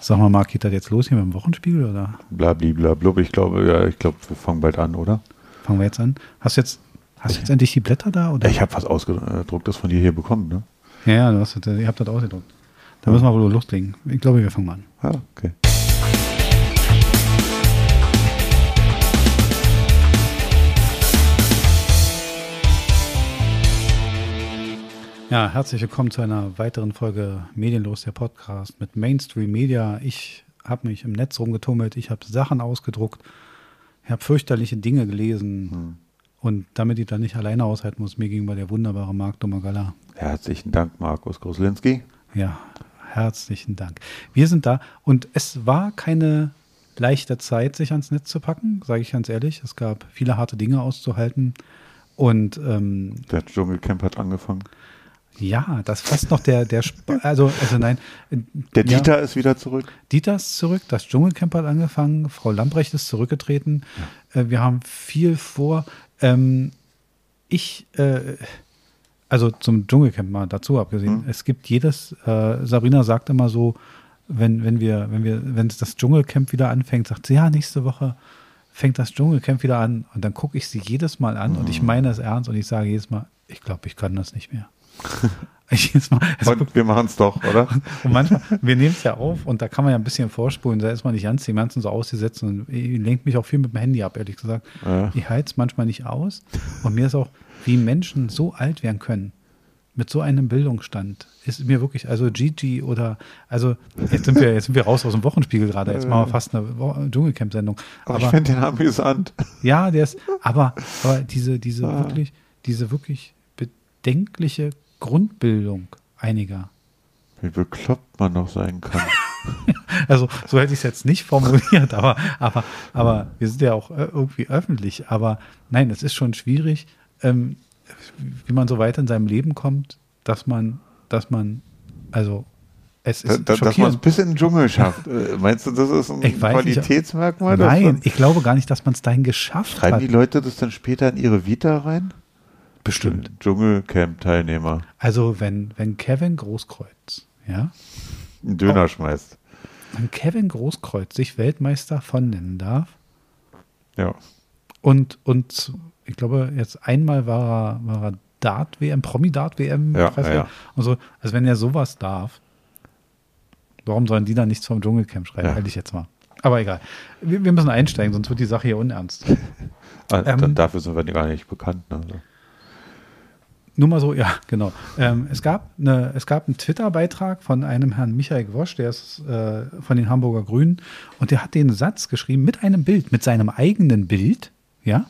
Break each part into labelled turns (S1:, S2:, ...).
S1: Sag mal, Marc, geht das jetzt los hier mit dem Wochenspiegel oder?
S2: Blablabla. Ich glaube, ja, ich glaube, wir fangen bald an, oder?
S1: Fangen wir jetzt an. Hast du jetzt, hast jetzt endlich die Blätter da? Oder?
S2: Ich habe was ausgedrucktes von dir hier bekommen, ne?
S1: Ja, ja, du hast, das- ihr habt das ausgedruckt. Da müssen wir wohl loslegen. Ich glaube, wir fangen mal an.
S2: Ja, okay.
S1: Ja, herzlich willkommen zu einer weiteren Folge Medienlos, der Podcast mit Mainstream Media. Ich habe mich im Netz rumgetummelt, ich habe Sachen ausgedruckt, ich habe fürchterliche Dinge gelesen. Und damit ich da nicht alleine aushalten muss, mir gegenüber der wunderbare Marc Domagala.
S2: Herzlichen Dank, Markus Gruslinski.
S1: Ja, herzlichen Dank. Wir sind da und es war keine leichte Zeit, sich ans Netz zu packen, sage ich ganz ehrlich. Es gab viele harte Dinge auszuhalten. Und ähm,
S2: Der Dschungelcamp hat angefangen.
S1: Ja, das fast noch der, der, Sp also, also nein. äh,
S2: Der
S1: ja,
S2: Dieter ist wieder zurück.
S1: Dieter ist zurück, das Dschungelcamp hat angefangen, Frau Lamprecht ist zurückgetreten. Äh, wir haben viel vor. Ähm, ich, äh, also zum Dschungelcamp mal dazu abgesehen, es gibt jedes, Sabrina sagt immer so, wenn, wenn wir, wenn wir, wenn das Dschungelcamp wieder anfängt, sagt sie, ja, nächste Woche fängt das Dschungelcamp wieder an und dann gucke ich sie jedes Mal an und ich meine es ernst und ich sage jedes Mal, ich glaube, ich kann das nicht mehr. ich Mal, es
S2: Und wir machen es doch, oder?
S1: und manchmal, wir nehmen es ja auf und da kann man ja ein bisschen vorspulen, da ist man nicht ernst, die ganzen so ausgesetzt und ich lenkt mich auch viel mit dem Handy ab, ehrlich gesagt.
S2: Ja.
S1: Ich halte es manchmal nicht aus und mir ist auch, wie Menschen so alt werden können, mit so einem Bildungsstand, ist mir wirklich, also Gigi oder, also jetzt sind wir, jetzt sind wir raus aus dem Wochenspiegel gerade, jetzt machen wir fast eine Dschungelcamp-Sendung.
S2: Aber, ich
S1: Aber
S2: finde den amüsant.
S1: ja, der ist, aber, aber diese, diese
S2: Ah.
S1: wirklich, diese wirklich bedenkliche Grundbildung einiger
S2: Wie bekloppt man noch sein kann.
S1: Also so hätte ich es jetzt nicht formuliert, aber, aber, aber wir sind ja auch äh, irgendwie öffentlich. Aber nein, es ist schon schwierig, ähm, wie man so weit in seinem Leben kommt, dass man, dass man, also es
S2: Da,
S1: ist
S2: da, dass man es bis in den Dschungel schafft. Äh, Meinst du, das ist ein
S1: nicht,
S2: Qualitätsmerkmal?
S1: Nein, ich glaube gar nicht, dass man es dahin geschafft
S2: Schreiben
S1: hat.
S2: die Leute das dann später in ihre Vita rein?
S1: Bestimmt.
S2: Dschungelcamp-Teilnehmer.
S1: Also wenn, wenn Kevin Großkreuz, ja,
S2: Einen Döner schmeißt.
S1: wenn Kevin Großkreuz sich Weltmeister von nennen darf,
S2: Ja.
S1: Und, und ich glaube, jetzt einmal war er, war er Dart-WM, Promi-Dart-WM.
S2: Ja, ja.
S1: Und so. Also wenn er sowas darf, warum sollen die dann nichts vom Dschungelcamp schreiben?
S2: Ja.
S1: Ehrlich jetzt mal. Aber egal. Wir, wir müssen einsteigen, sonst wird die Sache hier unernst.
S2: Ah,
S1: Ähm,
S2: dafür sind wir gar nicht bekannt. Ne?
S1: Nur mal so, ja, genau. Ähm, es, gab eine, es gab einen Twitter-Beitrag von einem Herrn Michael Gwosch, der ist äh, von den Hamburger Grünen, und der hat den Satz geschrieben mit einem Bild, mit seinem eigenen Bild, ja.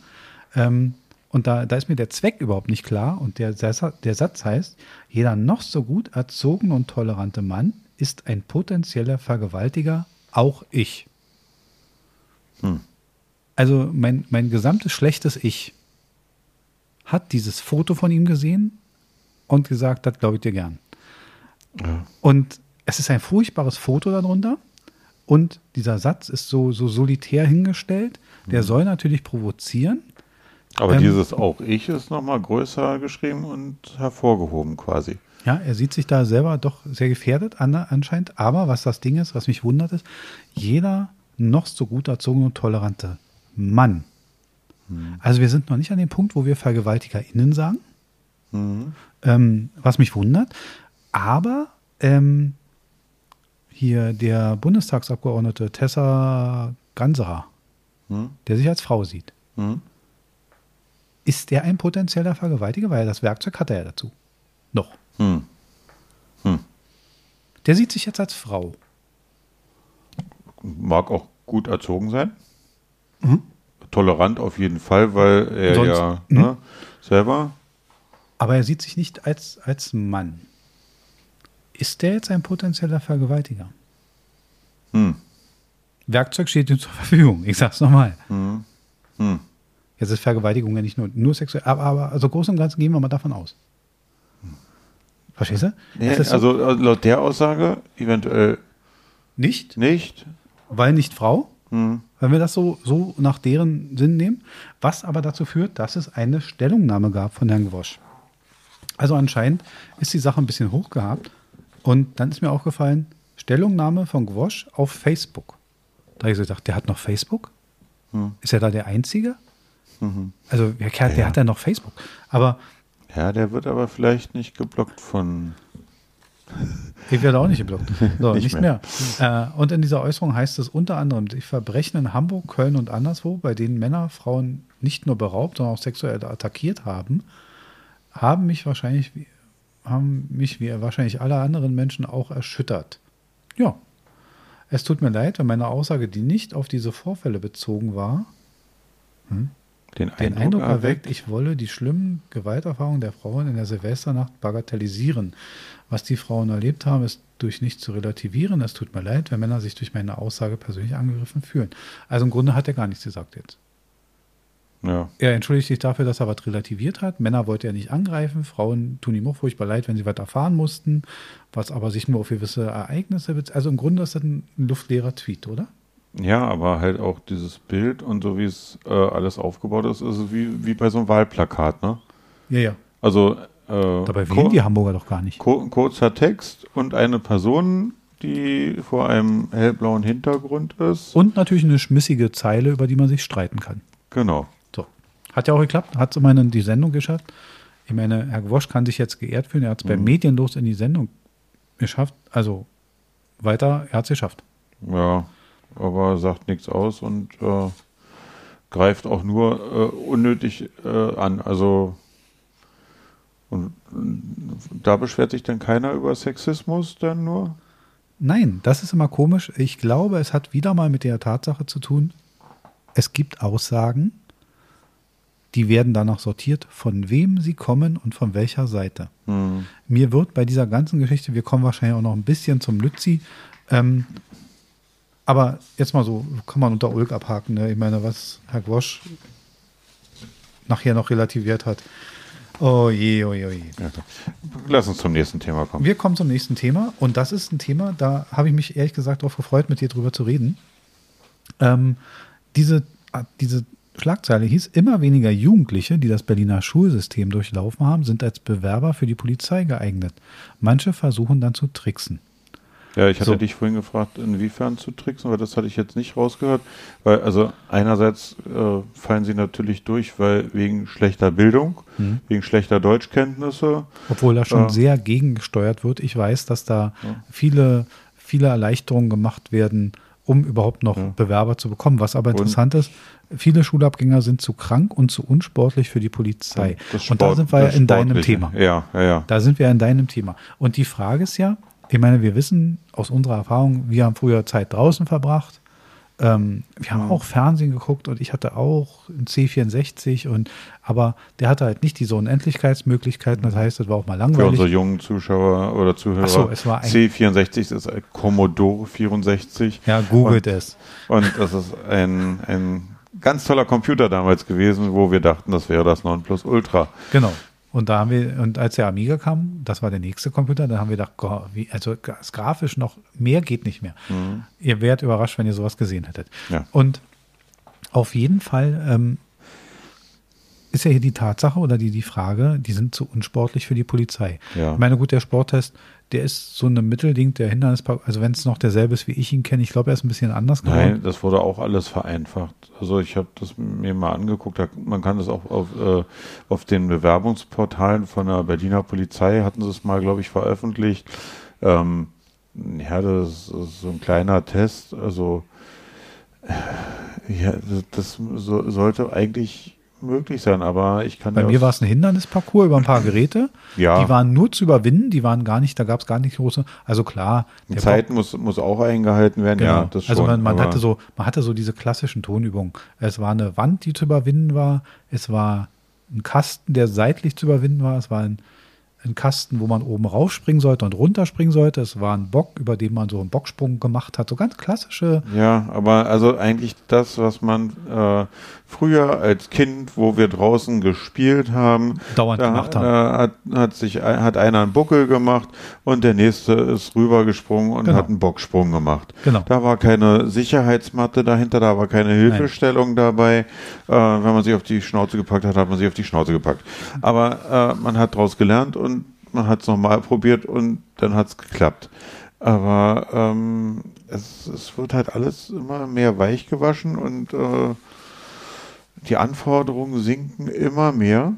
S1: Ähm, und da, da ist mir der Zweck überhaupt nicht klar. Und der, der Satz heißt: Jeder noch so gut erzogene und tolerante Mann ist ein potenzieller Vergewaltiger, auch ich.
S2: Hm.
S1: Also mein, mein gesamtes schlechtes Ich hat dieses Foto von ihm gesehen und gesagt, das glaube ich dir gern.
S2: Ja.
S1: Und es ist ein furchtbares Foto darunter und dieser Satz ist so, so solitär hingestellt. Der soll natürlich provozieren.
S2: Aber
S1: Ähm,
S2: dieses auch ich ist nochmal größer geschrieben und hervorgehoben quasi.
S1: Ja, er sieht sich da selber doch sehr gefährdet an, anscheinend. Aber was das Ding ist, was mich wundert, ist, jeder noch so gut erzogene und tolerante Mann. Also wir sind noch nicht an dem Punkt, wo wir VergewaltigerInnen sagen.
S2: Mhm.
S1: Ähm, was mich wundert. Aber ähm, hier der Bundestagsabgeordnete Tessa Ganserer,
S2: Hm?
S1: der sich als Frau sieht,
S2: Hm?
S1: ist der ein potenzieller Vergewaltiger? Weil das Werkzeug hat er ja dazu. Noch.
S2: Hm.
S1: Der sieht sich jetzt als Frau.
S2: Mag auch gut erzogen sein. Tolerant auf jeden Fall, weil er
S1: Sonst-
S2: ja ne, selber.
S1: Aber er sieht sich nicht als, als Mann. Ist der jetzt ein potenzieller Vergewaltiger?
S2: Hm.
S1: Werkzeug steht ihm zur Verfügung. Ich sag's nochmal.
S2: Hm. Hm.
S1: Jetzt ist Vergewaltigung ja nicht nur, nur sexuell, aber, aber also groß und ganz gehen wir mal davon aus. Verstehst du?
S2: Nee,
S1: so-
S2: also äh, laut der Aussage eventuell
S1: nicht,
S2: nicht.
S1: weil nicht Frau,
S2: Hm.
S1: wenn wir das so, so nach deren Sinn nehmen, was aber dazu führt, dass es eine Stellungnahme gab von Herrn Gewosch. Also anscheinend ist die Sache ein bisschen hochgehabt und dann ist mir aufgefallen, Stellungnahme von Gwosch auf Facebook. Da habe ich so gedacht, der hat noch Facebook? Hm. Ist er da der Einzige? Mhm. Also, wer, wer ja. hat denn noch Facebook? Aber.
S2: Ja, der wird aber vielleicht nicht geblockt von.
S1: Ich werde auch nicht geblockt. So, nicht, nicht mehr. mehr. Äh, und in dieser Äußerung heißt es unter anderem, die Verbrechen in Hamburg, Köln und anderswo, bei denen Männer Frauen nicht nur beraubt, sondern auch sexuell attackiert haben, haben mich wahrscheinlich, haben mich wie wahrscheinlich alle anderen Menschen auch erschüttert. Ja. Es tut mir leid, wenn meine Aussage, die nicht auf diese Vorfälle bezogen war, hm, den, den Eindruck, Eindruck erweckt, ich wolle die schlimmen Gewalterfahrungen der Frauen in der Silvesternacht bagatellisieren. Was die Frauen erlebt haben, ist durch nichts zu relativieren. Es tut mir leid, wenn Männer sich durch meine Aussage persönlich angegriffen fühlen. Also im Grunde hat er gar nichts gesagt jetzt. Ja. Er entschuldigt sich dafür, dass er was relativiert hat. Männer wollte er nicht angreifen. Frauen tun ihm auch furchtbar leid, wenn sie was erfahren mussten, was aber sich nur auf gewisse Ereignisse bezieht. Also im Grunde ist das ein luftleerer Tweet, oder?
S2: Ja, aber halt auch dieses Bild und so wie es äh, alles aufgebaut ist, ist es wie, wie bei so einem Wahlplakat, ne?
S1: Ja, ja.
S2: Also
S1: äh, Dabei wählen die Hamburger doch gar nicht.
S2: Kurzer Text und eine Person, die vor einem hellblauen Hintergrund ist.
S1: Und natürlich eine schmissige Zeile, über die man sich streiten kann.
S2: Genau.
S1: So. Hat ja auch geklappt, hat so meine die Sendung geschafft. Ich meine, Herr Gwosch kann sich jetzt geehrt fühlen. Er hat es mhm. bei Medienlos in die Sendung geschafft. Also weiter, er hat es geschafft.
S2: Ja, aber sagt nichts aus und äh, greift auch nur äh, unnötig äh, an. Also und da beschwert sich dann keiner über Sexismus dann nur?
S1: Nein, das ist immer komisch. Ich glaube, es hat wieder mal mit der Tatsache zu tun, es gibt Aussagen, die werden danach sortiert, von wem sie kommen und von welcher Seite. Hm. Mir wird bei dieser ganzen Geschichte, wir kommen wahrscheinlich auch noch ein bisschen zum Lützi, ähm, aber jetzt mal so, kann man unter Ulk abhaken. Ne? Ich meine, was Herr Gwosch nachher noch relativiert hat. Oh je, oh je, oh je.
S2: Lass uns zum nächsten Thema kommen.
S1: Wir kommen zum nächsten Thema und das ist ein Thema, da habe ich mich ehrlich gesagt darauf gefreut, mit dir drüber zu reden. Ähm, diese, diese Schlagzeile hieß, immer weniger Jugendliche, die das Berliner Schulsystem durchlaufen haben, sind als Bewerber für die Polizei geeignet. Manche versuchen dann zu tricksen.
S2: Ja, ich hatte so. dich vorhin gefragt, inwiefern zu tricksen, weil das hatte ich jetzt nicht rausgehört. Weil, also einerseits äh, fallen sie natürlich durch, weil wegen schlechter Bildung, mhm. wegen schlechter Deutschkenntnisse.
S1: Obwohl da schon äh, sehr gegengesteuert wird. Ich weiß, dass da ja. viele, viele Erleichterungen gemacht werden, um überhaupt noch ja. Bewerber zu bekommen. Was aber interessant und, ist, viele Schulabgänger sind zu krank und zu unsportlich für die Polizei. Sport, und da sind wir ja in deinem Thema.
S2: Ja, ja, ja.
S1: Da sind wir in deinem Thema. Und die Frage ist ja, ich meine, wir wissen aus unserer Erfahrung, wir haben früher Zeit draußen verbracht. Ähm, wir haben mhm. auch Fernsehen geguckt und ich hatte auch einen C64 und aber der hatte halt nicht diese Unendlichkeitsmöglichkeiten. Das heißt, das war auch mal langweilig. Für
S2: unsere jungen Zuschauer oder Zuhörer. Ach
S1: so, es war ein
S2: C64 ist ein Commodore 64.
S1: Ja, googelt und, es.
S2: Und das ist ein, ein ganz toller Computer damals gewesen, wo wir dachten, das wäre das Nonplusultra.
S1: Genau. Und da haben wir, und als der Amiga kam, das war der nächste Computer, dann haben wir gedacht, oh, wie, also das grafisch noch mehr geht nicht mehr. Mhm. Ihr wärt überrascht, wenn ihr sowas gesehen hättet. Ja. Und auf jeden Fall ähm, ist ja hier die Tatsache oder die, die Frage, die sind zu unsportlich für die Polizei. Ja. Ich meine, gut, der Sporttest, der ist so ein Mittelding, der Hindernispark, also wenn es noch derselbe ist, wie ich ihn kenne, ich glaube, er ist ein bisschen anders
S2: geworden. Nein, das wurde auch alles vereinfacht. Also ich habe das mir mal angeguckt, man kann das auch auf, äh, auf den Bewerbungsportalen von der Berliner Polizei, hatten sie es mal, glaube ich, veröffentlicht. Ähm, ja, das ist so ein kleiner Test, also ja, das, das so, sollte eigentlich möglich sein, aber ich kann.
S1: Bei mir war es ein Hindernisparcours über ein paar Geräte.
S2: ja.
S1: Die waren nur zu überwinden, die waren gar nicht, da gab es gar nicht große. Also klar.
S2: Die Zeit muss, muss auch eingehalten werden, genau. ja.
S1: Das also schon, also man, man hatte so, man hatte so diese klassischen Tonübungen. Es war eine Wand, die zu überwinden war, es war ein Kasten, der seitlich zu überwinden war, es war ein ein Kasten, wo man oben raufspringen sollte und runterspringen sollte. Es war ein Bock, über den man so einen Bocksprung gemacht hat. So ganz klassische.
S2: Ja, aber also eigentlich das, was man äh, früher als Kind, wo wir draußen gespielt haben,
S1: dauernd
S2: da,
S1: gemacht haben.
S2: Äh, hat, hat sich hat einer einen Buckel gemacht und der nächste ist rübergesprungen und genau. hat einen Bocksprung gemacht.
S1: Genau.
S2: Da war keine Sicherheitsmatte dahinter, da war keine Hilfestellung Nein. dabei. Äh, wenn man sich auf die Schnauze gepackt hat, hat man sich auf die Schnauze gepackt. Aber äh, man hat daraus gelernt und man hat es nochmal probiert und dann hat es geklappt. Aber ähm, es, es wird halt alles immer mehr weich gewaschen und äh, die Anforderungen sinken immer mehr.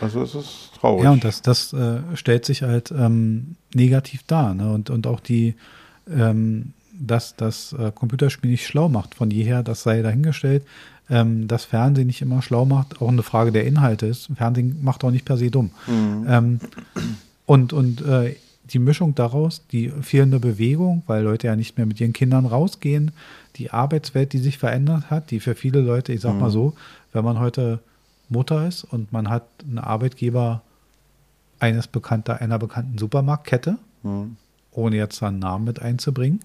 S2: Also es ist traurig.
S1: Ja, und das, das äh, stellt sich halt ähm, negativ dar. Ne? Und, und auch die, ähm, dass das äh, Computerspiel nicht schlau macht. Von jeher, das sei dahingestellt. Ähm, das Fernsehen nicht immer schlau macht, auch eine Frage der Inhalte ist. Fernsehen macht auch nicht per se dumm. Mhm. Ähm, und und äh, die Mischung daraus, die fehlende Bewegung, weil Leute ja nicht mehr mit ihren Kindern rausgehen, die Arbeitswelt, die sich verändert hat, die für viele Leute, ich sag mhm. mal so, wenn man heute Mutter ist und man hat einen Arbeitgeber eines bekannter, einer bekannten Supermarktkette, mhm. ohne jetzt einen Namen mit einzubringen,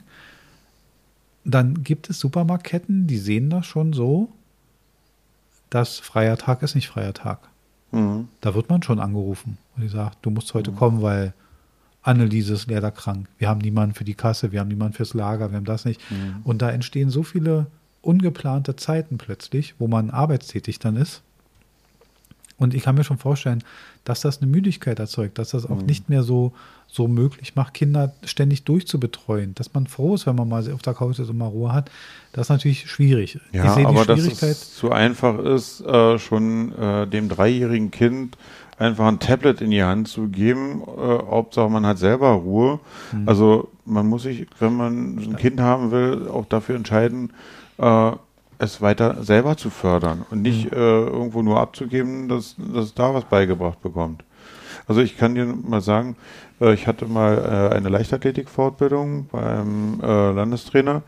S1: dann gibt es Supermarktketten, die sehen das schon so, dass freier Tag ist nicht freier Tag. Mhm. Da wird man schon angerufen und die sagt, du musst heute mhm. kommen, weil Anneliese ist leider krank. Wir haben niemanden für die Kasse, wir haben niemanden fürs Lager, wir haben das nicht. Mhm. Und da entstehen so viele ungeplante Zeiten plötzlich, wo man arbeitstätig dann ist. Und ich kann mir schon vorstellen, dass das eine Müdigkeit erzeugt, dass das auch mhm. nicht mehr so, so möglich macht, Kinder ständig durchzubetreuen. Dass man froh ist, wenn man mal auf der Couch ist und mal Ruhe hat. Das ist natürlich schwierig.
S2: Ja, aber dass es zu einfach ist, äh, schon äh, dem dreijährigen Kind einfach ein Tablet in die Hand zu geben. Äh, Hauptsache, man hat selber Ruhe. Mhm. Also man muss sich, wenn man ein Kind haben will, auch dafür entscheiden, äh, es weiter selber zu fördern und nicht mhm. äh, irgendwo nur abzugeben, dass, dass es da was beigebracht bekommt. Also ich kann dir mal sagen, äh, ich hatte mal äh, eine Leichtathletik-Fortbildung beim äh, Landestrainer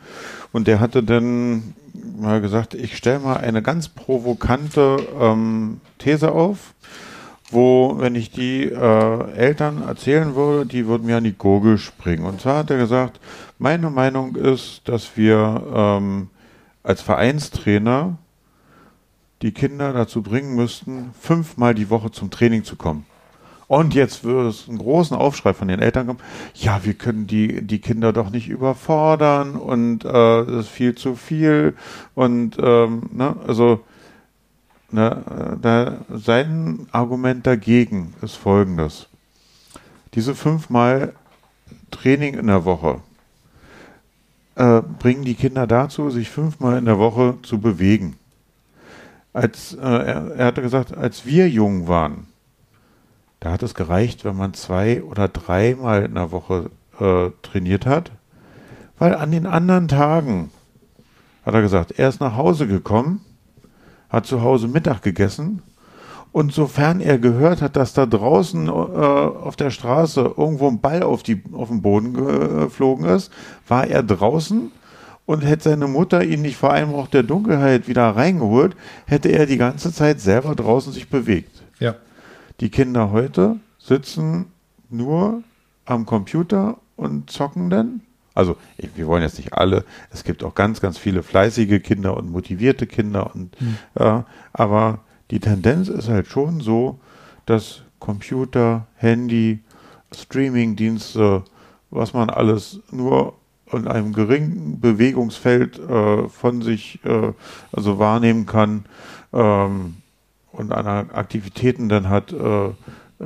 S2: und der hatte dann mal gesagt, ich stelle mal eine ganz provokante ähm, These auf, wo, wenn ich die äh, Eltern erzählen würde, die würden mir an die Gurgel springen. Und zwar hat er gesagt, meine Meinung ist, dass wir ähm, als Vereinstrainer die Kinder dazu bringen müssten, fünfmal die Woche zum Training zu kommen. Und jetzt würde es einen großen Aufschrei von den Eltern kommen. Ja, wir können die, die Kinder doch nicht überfordern und äh, das ist viel zu viel. Und ähm, ne, also ne, da, sein Argument dagegen ist folgendes. Diese fünfmal Training in der Woche, äh, bringen die Kinder dazu, sich fünfmal in der Woche zu bewegen. Als, äh, er, er hatte gesagt, als wir jung waren, da hat es gereicht, wenn man zwei oder dreimal in der Woche äh, trainiert hat, weil an den anderen Tagen, hat er gesagt, er ist nach Hause gekommen, hat zu Hause Mittag gegessen und sofern er gehört hat, dass da draußen äh, auf der Straße irgendwo ein Ball auf, die, auf den Boden geflogen ist, war er draußen und hätte seine Mutter ihn nicht vor allem auch der Dunkelheit wieder reingeholt, hätte er die ganze Zeit selber draußen sich bewegt.
S1: Ja.
S2: Die Kinder heute sitzen nur am Computer und zocken dann. Also ich, wir wollen jetzt nicht alle, es gibt auch ganz, ganz viele fleißige Kinder und motivierte Kinder und mhm. äh, aber die Tendenz ist halt schon so, dass Computer, Handy, Streamingdienste, was man alles nur in einem geringen Bewegungsfeld äh, von sich äh, also wahrnehmen kann ähm, und an Aktivitäten dann hat, äh,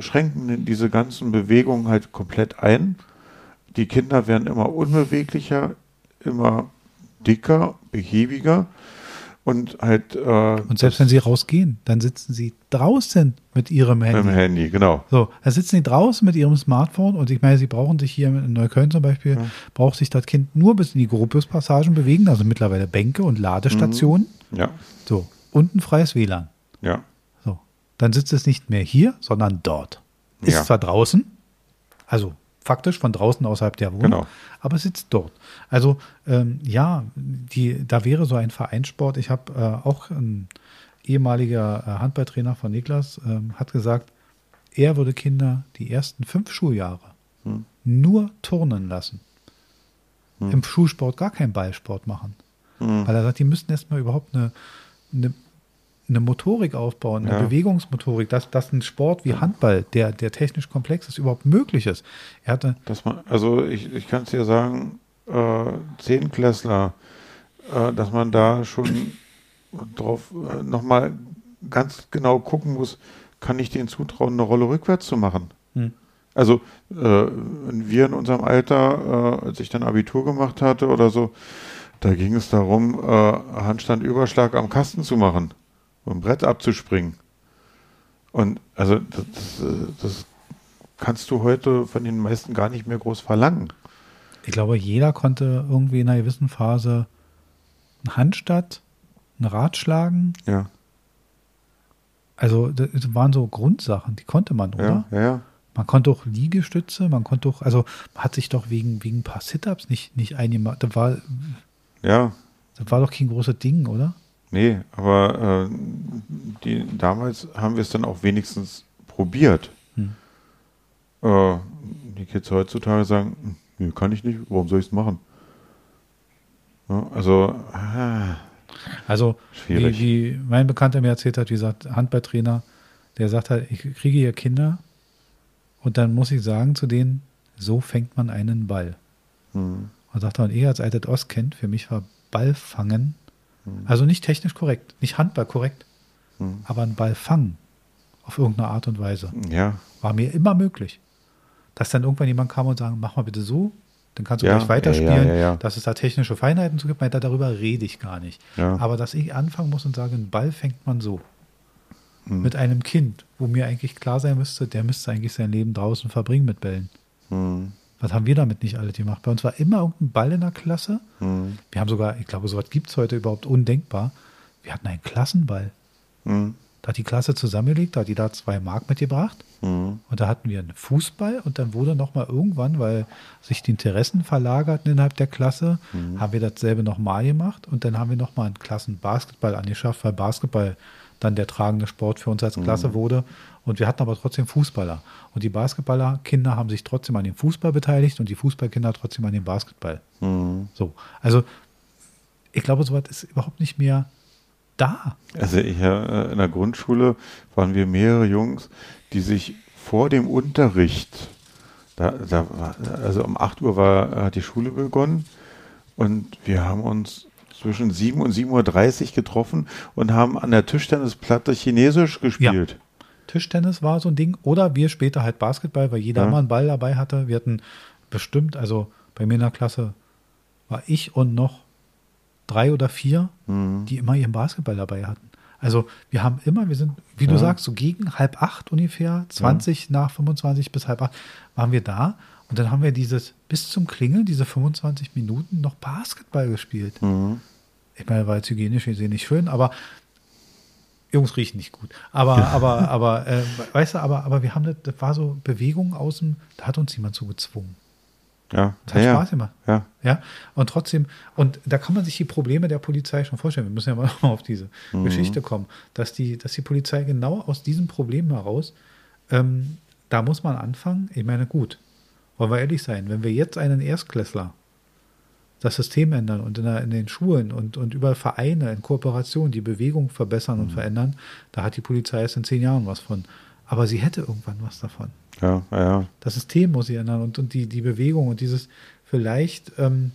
S2: schränken diese ganzen Bewegungen halt komplett ein. Die Kinder werden immer unbeweglicher, immer dicker, behäbiger und halt. Äh,
S1: und selbst wenn sie rausgehen, dann sitzen sie draußen mit ihrem Handy. Mit dem
S2: Handy, genau.
S1: So, da sitzen sie draußen mit ihrem Smartphone und ich meine, sie brauchen sich hier in Neukölln zum Beispiel, ja. braucht sich das Kind nur bis in die Gropiuspassagen bewegen, also mittlerweile Bänke und Ladestationen.
S2: Mhm. Ja.
S1: So, und ein freies WLAN.
S2: Ja.
S1: So, dann sitzt es nicht mehr hier, sondern dort. Ist ja. zwar draußen, also faktisch von draußen außerhalb der Wohnung, genau. aber sitzt dort. Also ähm, ja, die, da wäre so ein Vereinssport. Ich habe äh, auch ein ehemaliger äh, Handballtrainer von Niklas ähm, hat gesagt, er würde Kinder die ersten fünf Schuljahre hm. nur turnen lassen. Hm. Im Schulsport gar keinen Ballsport machen. Hm. Weil er sagt, die müssten erstmal überhaupt eine, eine eine Motorik aufbauen, eine ja. Bewegungsmotorik, dass, dass ein Sport wie Handball, der, der technisch komplex ist, überhaupt möglich ist. Er hatte
S2: dass man, also ich, ich kann es dir sagen, äh, Zehnklässler, äh, dass man da schon drauf äh, nochmal ganz genau gucken muss, kann ich denen zutrauen, eine Rolle rückwärts zu machen? Hm. Also äh, wir in unserem Alter, äh, als ich dann Abitur gemacht hatte oder so, da ging es darum, äh, Handstandüberschlag am Kasten zu machen ein Brett abzuspringen. Und also das, das, kannst du heute von den meisten gar nicht mehr groß verlangen.
S1: Ich glaube, jeder konnte irgendwie in einer gewissen Phase einen Handstand, ein Rad schlagen.
S2: Ja.
S1: Also das waren so Grundsachen, die konnte man, oder?
S2: Ja, ja, ja.
S1: Man konnte auch Liegestütze, man konnte auch, also man hat sich doch wegen, wegen ein paar Sit-Ups nicht, nicht eingemacht. Das war,
S2: Ja,
S1: das war doch kein großes Ding, oder?
S2: Nee, aber äh, die, damals haben wir es dann auch wenigstens probiert.
S1: Hm.
S2: Äh, die Kids heutzutage sagen, "Hm, nee, kann ich nicht, warum soll ich es machen? Ja, also, ah,
S1: Also, wie,
S2: schwierig.
S1: wie mein Bekannter mir erzählt hat, wie gesagt, Handballtrainer, der sagt halt, ich kriege hier Kinder und dann muss ich sagen zu denen, so fängt man einen Ball.
S2: Hm,
S1: Und sagt er, und ihr als altes Ostkind, für mich war Ball fangen,
S2: Hm.
S1: also nicht technisch korrekt, nicht Handball korrekt,
S2: hm.
S1: aber ein Ball fangen auf irgendeine Art und Weise
S2: Ja,
S1: war mir immer möglich. Dass dann irgendwann jemand kam und sagen, mach mal bitte so, dann kannst du
S2: Ja,
S1: gleich weiterspielen,
S2: ja, ja, ja.
S1: dass es da technische Feinheiten zu gibt, meint er, darüber rede ich gar nicht. Aber dass ich anfangen muss und sage, einen Ball fängt man so.
S2: Hm.
S1: Mit einem Kind, wo mir eigentlich klar sein müsste, der müsste eigentlich sein Leben draußen verbringen mit Bällen.
S2: hm,
S1: Was haben wir damit nicht alle gemacht? Bei uns war immer irgendein Ball in der Klasse.
S2: hm,
S1: Wir haben sogar, ich glaube, sowas gibt es heute überhaupt undenkbar. Wir hatten einen Klassenball.
S2: hm,
S1: Da hat die Klasse zusammengelegt, da hat die da zwei Mark mitgebracht.
S2: hm,
S1: Und da hatten wir einen Fußball und dann wurde nochmal irgendwann, weil sich die Interessen verlagerten innerhalb der Klasse, haben wir dasselbe nochmal gemacht und dann haben wir nochmal einen Klassenbasketball angeschafft, weil Basketball dann der tragende Sport für uns als Klasse wurde. Und wir hatten aber trotzdem Fußballer. Und die Basketballerkinder haben sich trotzdem an dem Fußball beteiligt und die Fußballkinder trotzdem an dem Basketball.
S2: hm.
S1: So. Also, ich glaube, sowas ist überhaupt nicht mehr da.
S2: Also ich, äh, in der Grundschule waren wir mehrere Jungs, die sich vor dem Unterricht, da, da war, also um 8 Uhr war, hat die Schule begonnen und wir haben uns zwischen 7 und 7.30 Uhr getroffen und haben an der Tischtennisplatte Chinesisch gespielt.
S1: Tischtennis war so ein Ding. Oder wir später halt Basketball, weil jeder
S2: Ja.
S1: mal einen Ball dabei hatte. Wir hatten bestimmt, also bei mir in der Klasse war ich und noch drei oder vier,
S2: Mhm.
S1: die immer ihren Basketball dabei hatten. Also wir haben immer, wir sind, wie du
S2: Ja.
S1: sagst, so gegen halb acht ungefähr, 20 nach 25 bis halb acht, waren wir da. Und dann haben wir dieses, bis zum Klingeln, diese 25 Minuten noch Basketball gespielt.
S2: Mhm.
S1: Ich meine, war jetzt hygienisch gesehen nicht schön, aber Jungs riechen nicht gut. Aber, aber, aber, äh, weißt du, aber, aber wir haben das, das war so Bewegung außen, da hat uns jemand so gezwungen.
S2: Ja,
S1: Das hat
S2: ja,
S1: Spaß gemacht.
S2: ja.
S1: Ja, und trotzdem, und da kann man sich die Probleme der Polizei schon vorstellen. Wir müssen ja mal noch mal auf diese
S2: Mhm.
S1: Geschichte kommen, dass die, dass die Polizei genau aus diesem Problem heraus, ähm, da muss man anfangen. Ich meine, gut, wollen wir ehrlich sein, wenn wir jetzt einen Erstklässler das System ändern und in, der, in den Schulen und, und über Vereine in Kooperation die Bewegung verbessern
S2: Mhm.
S1: und verändern, da hat die Polizei erst in zehn Jahren was von. Aber sie hätte irgendwann was davon
S2: Ja, ja,
S1: das System muss sich ändern und, und die, die Bewegung und dieses vielleicht, ähm,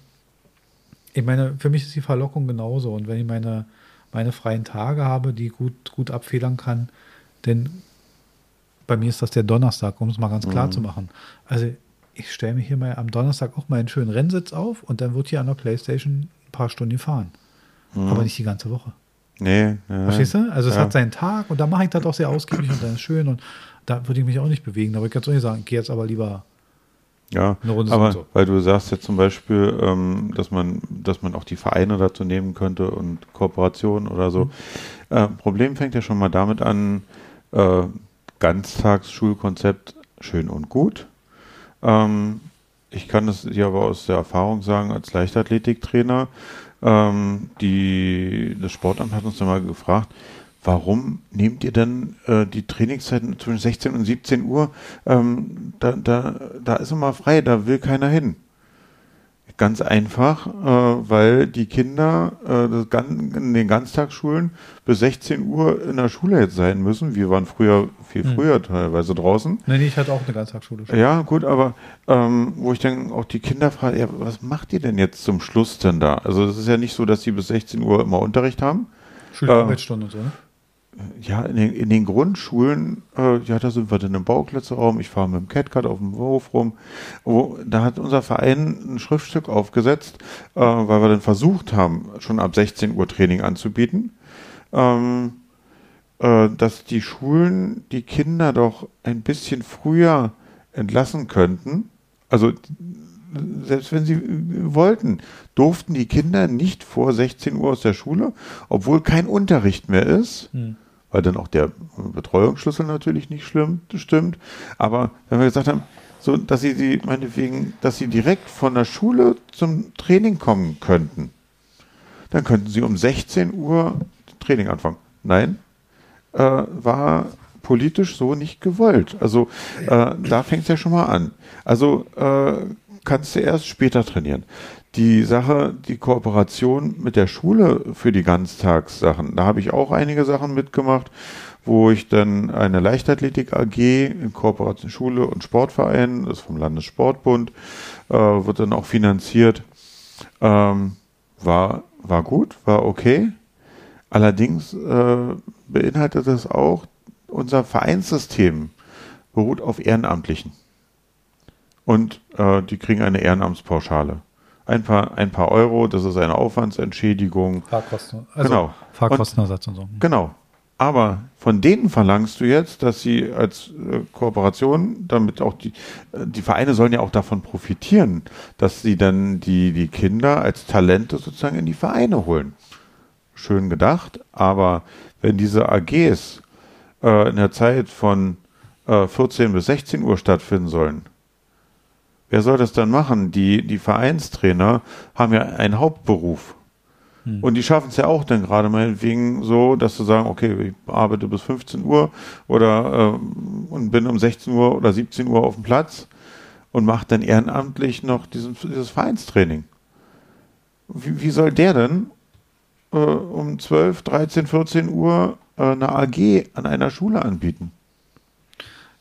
S1: ich meine, für mich ist die Verlockung genauso. Und wenn ich meine, meine freien Tage habe, die gut, gut abfedern kann, denn bei mir ist das der Donnerstag, um es mal ganz klar
S2: Mhm.
S1: zu machen. Also ich stelle mir hier mal am Donnerstag auch mal einen schönen Rennsitz auf und dann wird hier an der Playstation ein paar Stunden gefahren.
S2: Mhm.
S1: Aber nicht die ganze Woche.
S2: Nee, ja.
S1: Verstehst du? Also es
S2: Ja.
S1: hat seinen Tag und da mache ich das auch sehr ausgiebig und dann ist schön und da würde ich mich auch nicht bewegen. Da würde ich ganz ehrlich sagen, ich gehe jetzt aber lieber
S2: Ja,
S1: Eine Runde
S2: aber
S1: so.
S2: weil du sagst jetzt zum Beispiel, ähm, dass man, dass man auch die Vereine dazu nehmen könnte und Kooperationen oder so. Äh, Problem fängt ja schon mal damit an, äh, Ganztagsschulkonzept schön und gut. Ähm, ich kann es dir aber aus der Erfahrung sagen, als Leichtathletiktrainer, ähm, die, das Sportamt hat uns dann mal gefragt, warum nehmt ihr denn äh, die Trainingszeiten zwischen 16 und 17 Uhr? Ähm, da, da, da ist immer frei, da will keiner hin. Ganz einfach, äh, weil die Kinder äh, in den Ganztagsschulen bis 16 Uhr in der Schule jetzt sein müssen. Wir waren früher viel
S1: Hm.
S2: früher teilweise draußen.
S1: Nee, nee, ich hatte auch eine Ganztagsschule. schon.
S2: Ja, gut, aber ähm, wo ich dann auch die Kinder frage, ja, was macht ihr denn jetzt zum Schluss denn da? Also es ist ja nicht so, dass die bis 16 Uhr immer Unterricht haben.
S1: Schülerarbeitsstunde und so, ne?
S2: Ja, in den, in den Grundschulen, äh, ja, da sind wir dann im Bauklötzeraum, ich fahre mit dem Catcard auf dem Hof rum. Wo, da hat unser Verein ein Schriftstück aufgesetzt, äh, weil wir dann versucht haben, schon ab 16 Uhr Training anzubieten, ähm, äh, dass die Schulen die Kinder doch ein bisschen früher entlassen könnten. Also selbst wenn sie wollten, durften die Kinder nicht vor 16 Uhr aus der Schule, obwohl kein Unterricht mehr ist. Hm weil dann auch der Betreuungsschlüssel natürlich nicht schlimm, stimmt. Aber wenn wir gesagt haben, so, dass sie sie, meinetwegen, dass sie direkt von der Schule zum Training kommen könnten, dann könnten sie um 16 Uhr Training anfangen. Nein, äh, war politisch so nicht gewollt. Also äh, da fängt es ja schon mal an. Also äh, kannst du erst später trainieren die Sache, die Kooperation mit der Schule für die Ganztagssachen, da habe ich auch einige Sachen mitgemacht, wo ich dann eine Leichtathletik AG in Kooperation Schule und Sportverein, das ist vom Landessportbund, äh, wird dann auch finanziert. Ähm, war, war gut, war okay. Allerdings äh, beinhaltet es auch, unser Vereinssystem beruht auf Ehrenamtlichen. Und äh, die kriegen eine Ehrenamtspauschale ein paar, ein paar Euro, das ist eine Aufwandsentschädigung.
S1: Fahrkosten, also
S2: genau.
S1: Fahrkostenersatz und so.
S2: Genau. Aber von denen verlangst du jetzt, dass sie als äh, Kooperation, damit auch die, äh, die Vereine sollen ja auch davon profitieren, dass sie dann die, die Kinder als Talente sozusagen in die Vereine holen. Schön gedacht, aber wenn diese AGs äh, in der Zeit von äh, 14 bis 16 Uhr stattfinden sollen, Wer soll das dann machen? Die, die Vereinstrainer haben ja einen Hauptberuf. Hm. Und die schaffen es ja auch dann gerade meinetwegen so, dass sie sagen, okay, ich arbeite bis 15 Uhr oder äh, und bin um 16 Uhr oder 17 Uhr auf dem Platz und macht dann ehrenamtlich noch diesen, dieses Vereinstraining. Wie, wie soll der denn äh, um 12, 13, 14 Uhr äh, eine AG an einer Schule anbieten?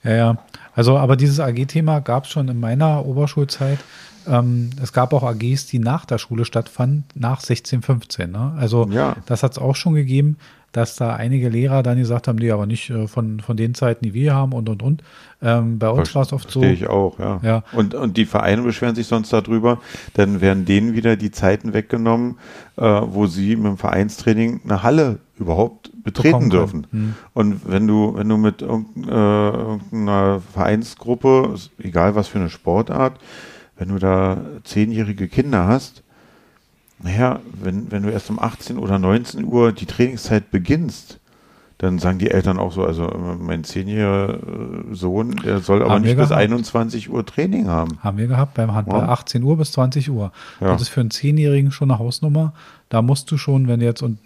S1: Ja, ja. Also, aber dieses AG-Thema gab es schon in meiner Oberschulzeit. Ähm, es gab auch AGs, die nach der Schule stattfanden, nach 16, 15. Ne? Also, ja. das hat es auch schon gegeben, dass da einige Lehrer dann gesagt haben, nee, aber nicht äh, von, von den Zeiten, die wir haben und und und. Ähm, bei uns war es oft so.
S2: Verstehe ich auch, ja. ja. Und, und die Vereine beschweren sich sonst darüber, dann werden denen wieder die Zeiten weggenommen, äh, wo sie mit dem Vereinstraining eine Halle überhaupt betreten dürfen. Hm. Und wenn du, wenn du mit irgendeiner, äh, irgendeiner Vereinsgruppe, egal was für eine Sportart, wenn du da zehnjährige Kinder hast, naja, wenn, wenn du erst um 18 oder 19 Uhr die Trainingszeit beginnst, dann sagen die Eltern auch so, also mein zehnjähriger Sohn, der soll aber nicht bis 21 Uhr Training haben.
S1: Haben wir gehabt beim Handball, ja. 18 Uhr bis 20 Uhr. Ja. Das ist für einen Zehnjährigen schon eine Hausnummer. Da musst du schon, wenn du jetzt und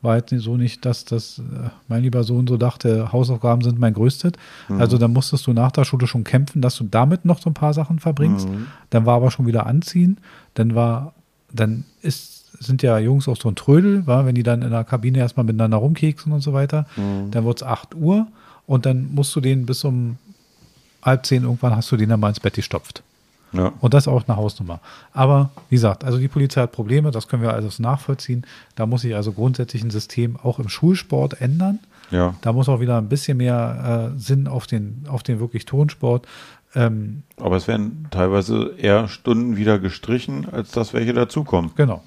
S1: war jetzt so nicht, dass das äh, mein lieber Sohn so dachte, Hausaufgaben sind mein größtes. Mhm. Also dann musstest du nach der Schule schon kämpfen, dass du damit noch so ein paar Sachen verbringst. Mhm. Dann war aber schon wieder anziehen. Dann war, dann ist, sind ja Jungs auch so ein Trödel, war, wenn die dann in der Kabine erstmal miteinander rumkeksen und so weiter. Mhm. Dann wird es 8 Uhr und dann musst du den bis um halb zehn irgendwann hast du den dann mal ins Bett gestopft. Ja. Und das ist auch eine Hausnummer. Aber wie gesagt, also die Polizei hat Probleme, das können wir also nachvollziehen. Da muss sich also grundsätzlich ein System auch im Schulsport ändern. Ja. Da muss auch wieder ein bisschen mehr äh, Sinn auf den, auf den wirklich Tonsport.
S2: Ähm, Aber es werden teilweise eher Stunden wieder gestrichen, als dass welche dazukommen.
S1: Genau.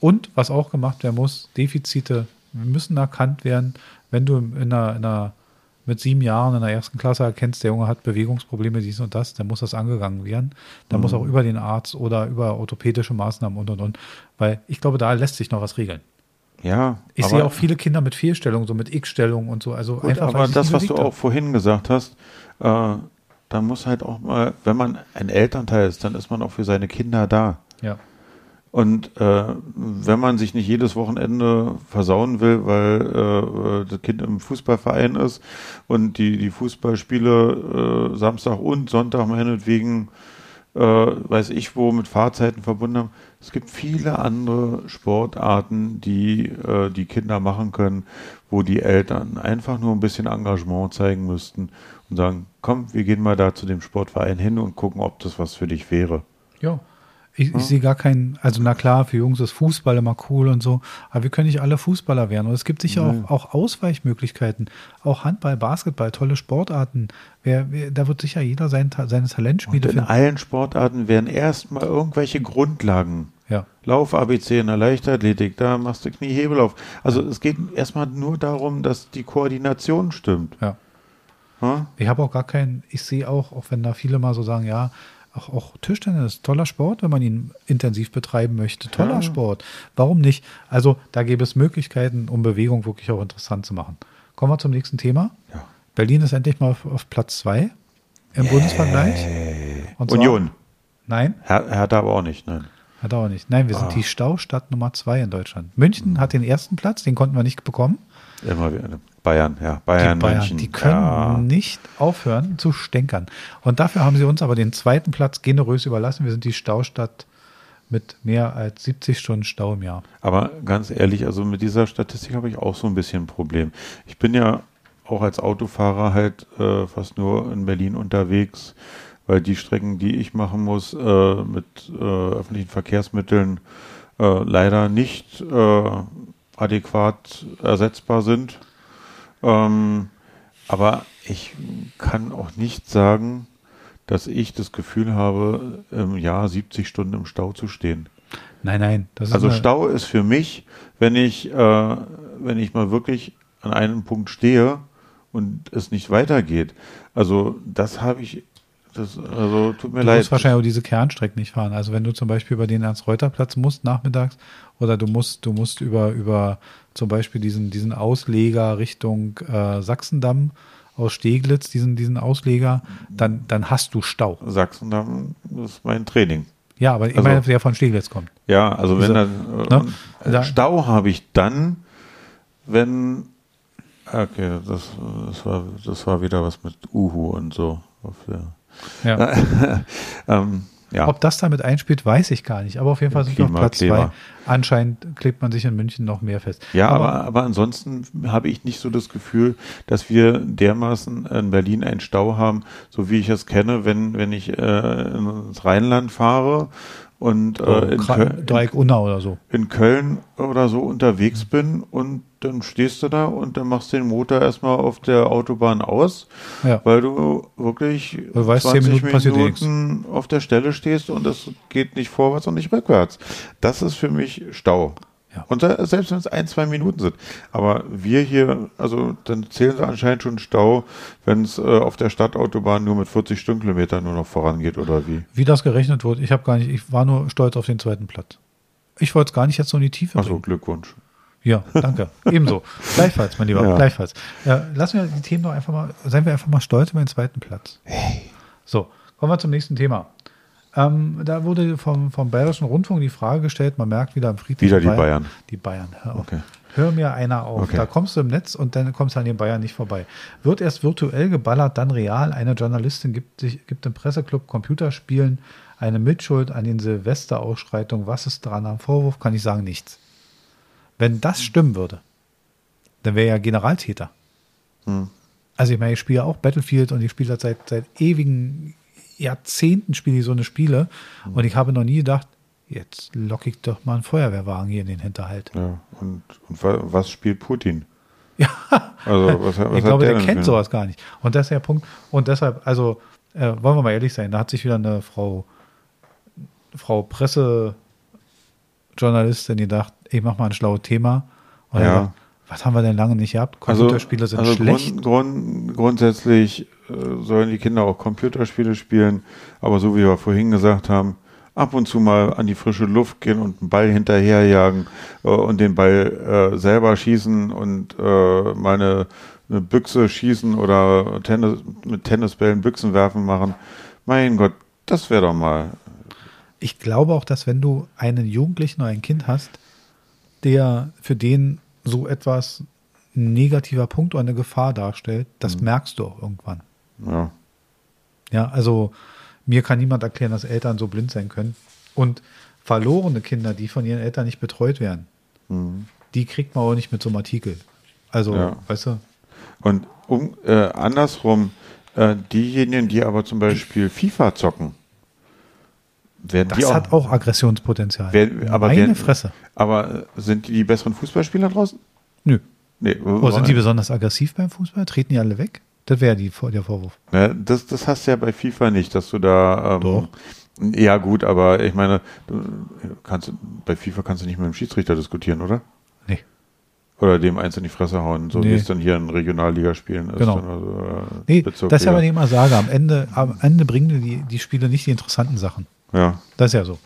S1: Und was auch gemacht werden muss, Defizite müssen erkannt werden. Wenn du in einer, in einer mit sieben Jahren in der ersten Klasse erkennst, der Junge hat Bewegungsprobleme, dies und das, dann muss das angegangen werden. Dann mhm. muss auch über den Arzt oder über orthopädische Maßnahmen und und und. Weil ich glaube, da lässt sich noch was regeln.
S2: Ja.
S1: Ich sehe auch viele Kinder mit Fehlstellungen, so mit X-Stellungen und so. Also gut, einfach.
S2: Aber das, was du auch vorhin gesagt hast, äh, da muss halt auch mal, wenn man ein Elternteil ist, dann ist man auch für seine Kinder da.
S1: Ja.
S2: Und äh, wenn man sich nicht jedes Wochenende versauen will, weil äh, das Kind im Fußballverein ist und die, die Fußballspiele äh, Samstag und Sonntag meinetwegen, äh, weiß ich wo, mit Fahrzeiten verbunden haben. Es gibt viele andere Sportarten, die äh, die Kinder machen können, wo die Eltern einfach nur ein bisschen Engagement zeigen müssten und sagen, komm, wir gehen mal da zu dem Sportverein hin und gucken, ob das was für dich wäre.
S1: Ja. Ich, ich sehe gar keinen, also na klar, für Jungs ist Fußball immer cool und so, aber wir können nicht alle Fußballer werden. Und es gibt sicher
S2: Nee.
S1: auch, auch Ausweichmöglichkeiten, auch Handball, Basketball, tolle Sportarten. Wer, wer, da wird sicher jeder sein, seine Talentspiele
S2: Und in
S1: finden.
S2: allen Sportarten werden erstmal irgendwelche Grundlagen.
S1: Ja.
S2: Lauf ABC in der Leichtathletik, da machst du Kniehebelauf. Also es geht erstmal nur darum, dass die Koordination stimmt.
S1: Ja.
S2: Hm?
S1: Ich habe auch gar keinen, ich sehe auch, auch wenn da viele mal so sagen, ja, auch, auch Tischtennis, toller Sport, wenn man ihn intensiv betreiben möchte. Toller
S2: Ja.
S1: Sport. Warum nicht? Also da gäbe es Möglichkeiten, um Bewegung wirklich auch interessant zu machen. Kommen wir zum nächsten Thema.
S2: Ja.
S1: Berlin ist endlich mal auf, auf Platz zwei im Bundesvergleich. Und zwar-
S2: Union.
S1: Nein,
S2: Her Hertha aber auch nicht, nein.
S1: hat er auch nicht. Nein, wir sind
S2: Ah.
S1: die Staustadt Nummer zwei in Deutschland. München hat den ersten Platz, den konnten wir nicht bekommen.
S2: Immer wieder. Bayern, ja. Bayern,
S1: die Bayern,
S2: München.
S1: die können
S2: ja.
S1: nicht aufhören zu stänkern. Und dafür haben sie uns aber den zweiten Platz generös überlassen. Wir sind die Staustadt mit mehr als 70 Stunden Stau im Jahr.
S2: Aber ganz ehrlich, also mit dieser Statistik habe ich auch so ein bisschen ein Problem. Ich bin ja auch als Autofahrer halt äh, fast nur in Berlin unterwegs, weil die Strecken, die ich machen muss, äh, mit äh, öffentlichen Verkehrsmitteln äh, leider nicht äh, adäquat ersetzbar sind. Ähm, aber ich kann auch nicht sagen, dass ich das Gefühl habe, im Jahr 70 Stunden im Stau zu stehen.
S1: Nein, nein.
S2: Also Stau ist für mich, wenn ich, äh, wenn ich mal wirklich an einem Punkt stehe und es nicht weitergeht. Also das habe ich, das, also tut mir
S1: Du
S2: leid.
S1: musst wahrscheinlich auch diese Kernstrecken nicht fahren. Also wenn du zum Beispiel über den Ernst-Reuter-Platz musst nachmittags oder du musst, du musst über, über zum Beispiel diesen, diesen Ausleger Richtung äh, Sachsendamm aus Steglitz, diesen, diesen Ausleger, dann, dann hast du Stau.
S2: Sachsen, dann ist mein Training.
S1: Ja, aber ich
S2: Also-
S1: meine, der von Steglitz kommt.
S2: Ja, also
S1: Diese-
S2: wenn dann
S1: ne?
S2: äh,
S1: Da-
S2: Stau habe ich dann, wenn okay, das, das war das war wieder was mit Uhu und so. Auf der,
S1: Ja.
S2: ähm, ja.
S1: Ob das damit einspielt, weiß ich gar nicht. Aber auf jeden Fall sind wir auf Platz
S2: Klima.
S1: zwei. Anscheinend klebt man sich in München noch mehr fest.
S2: Ja, aber, aber ansonsten habe ich nicht so das Gefühl, dass wir dermaßen in Berlin einen Stau haben, so wie ich es kenne, wenn, wenn ich äh, ins Rheinland fahre und äh, in,
S1: Kra-
S2: Köln,
S1: Dreieck Unna oder so.
S2: in Köln oder so unterwegs bin und dann stehst du da und dann machst du den Motor erstmal auf der Autobahn aus,
S1: Ja.
S2: weil du wirklich
S1: Du weißt, 10 Minuten eh.
S2: Minuten auf der Stelle stehst und es geht nicht vorwärts und nicht rückwärts. Das ist für mich Stau.
S1: Ja.
S2: Und da, selbst wenn es ein, zwei Minuten sind. Aber wir hier, also dann zählen sie anscheinend schon Stau, wenn es äh, auf der Stadtautobahn nur mit 40 Stundenkilometern nur noch vorangeht oder wie.
S1: Wie das gerechnet wurde, ich habe gar nicht, ich war nur stolz auf den zweiten Platz. Ich wollte es gar nicht jetzt so in die Tiefe
S2: Achso,
S1: bringen.
S2: Glückwunsch.
S1: Ja, danke. Ebenso. Gleichfalls, mein Lieber,
S2: Ja.
S1: gleichfalls. Ja, lassen wir die Themen doch einfach mal, seien wir einfach mal stolz über den zweiten Platz. So, kommen wir zum nächsten Thema. Ähm, da wurde vom, vom Bayerischen Rundfunk die Frage gestellt, man merkt wieder im Friedrich
S2: Wieder die Bayern.
S1: Die Bayern, hör auf.
S2: Okay.
S1: Hör mir einer auf.
S2: Okay.
S1: Da kommst du im Netz und dann kommst du an den Bayern nicht vorbei. Wird erst virtuell geballert, dann real. Eine Journalistin gibt, sich, gibt im Presseclub Computerspielen eine Mitschuld an den Silvesterausschreitungen. Was ist dran am Vorwurf? Kann ich sagen, nichts. Wenn das stimmen würde, dann wäre ja Generaltäter.
S2: Hm.
S1: Also ich meine, ich spiele auch Battlefield und ich spiele das seit, seit ewigen Jahrzehnten spiele ich so eine Spiele und ich habe noch nie gedacht, jetzt locke ich doch mal einen Feuerwehrwagen hier in den Hinterhalt.
S2: Ja, und, und wa- was spielt Putin?
S1: Ja,
S2: Also, was, was
S1: ich glaube, der
S2: denn
S1: kennt
S2: für-
S1: sowas gar nicht. Und das ist der Punkt. Und deshalb, also, äh, wollen wir mal ehrlich sein, da hat sich wieder eine Frau, Frau Pressejournalistin gedacht, ich mach mal ein schlaues Thema. Und
S2: Ja.
S1: was haben wir denn lange nicht gehabt? Computerspiele sind
S2: also
S1: schlecht.
S2: Grund, Grund, grundsätzlich äh, sollen die Kinder auch Computerspiele spielen, aber so wie wir vorhin gesagt haben, ab und zu mal an die frische Luft gehen und einen Ball hinterherjagen äh, und den Ball äh, selber schießen und äh, mal eine, eine Büchse schießen oder Tennis, mit Tennisbällen Büchsen werfen machen. Mein Gott, das wäre doch mal.
S1: Ich glaube auch, dass wenn du einen Jugendlichen oder ein Kind hast, der für den so etwas ein negativer Punkt oder eine Gefahr darstellt, das merkst du auch irgendwann.
S2: Ja,
S1: Ja, also mir kann niemand erklären, dass Eltern so blind sein können. Und verlorene Kinder, die von ihren Eltern nicht betreut werden,
S2: mhm.
S1: die kriegt man auch nicht mit so einem Artikel. Also,
S2: Ja.
S1: weißt du,
S2: Und um, äh, andersrum, äh, diejenigen, die aber zum Beispiel FIFA zocken, werden
S1: Das
S2: die auch,
S1: hat auch Aggressionspotenzial.
S2: Wer- aber
S1: Meine
S2: wer-
S1: Fresse.
S2: aber äh, sind die die besseren Fußballspieler draußen?
S1: Nö.
S2: Nee,
S1: Oh, sind die besonders aggressiv beim Fußball? Treten die alle weg? Das wäre der Vorwurf.
S2: Ne, das, das hast du ja bei FIFA nicht, dass du da. Ähm,
S1: Doch.
S2: Ja, gut, aber ich meine, du kannst, bei FIFA kannst du nicht mit dem Schiedsrichter diskutieren, oder?
S1: Nee.
S2: Oder dem eins in die Fresse hauen, so
S1: Nee.
S2: wie es dann hier in Regionalligaspielen ist.
S1: Genau.
S2: Also, äh,
S1: Nee, das ist ja, was ich immer sage. Am Ende, am Ende bringen die, die Spiele nicht die interessanten Sachen.
S2: Ja.
S1: Das ist ja so.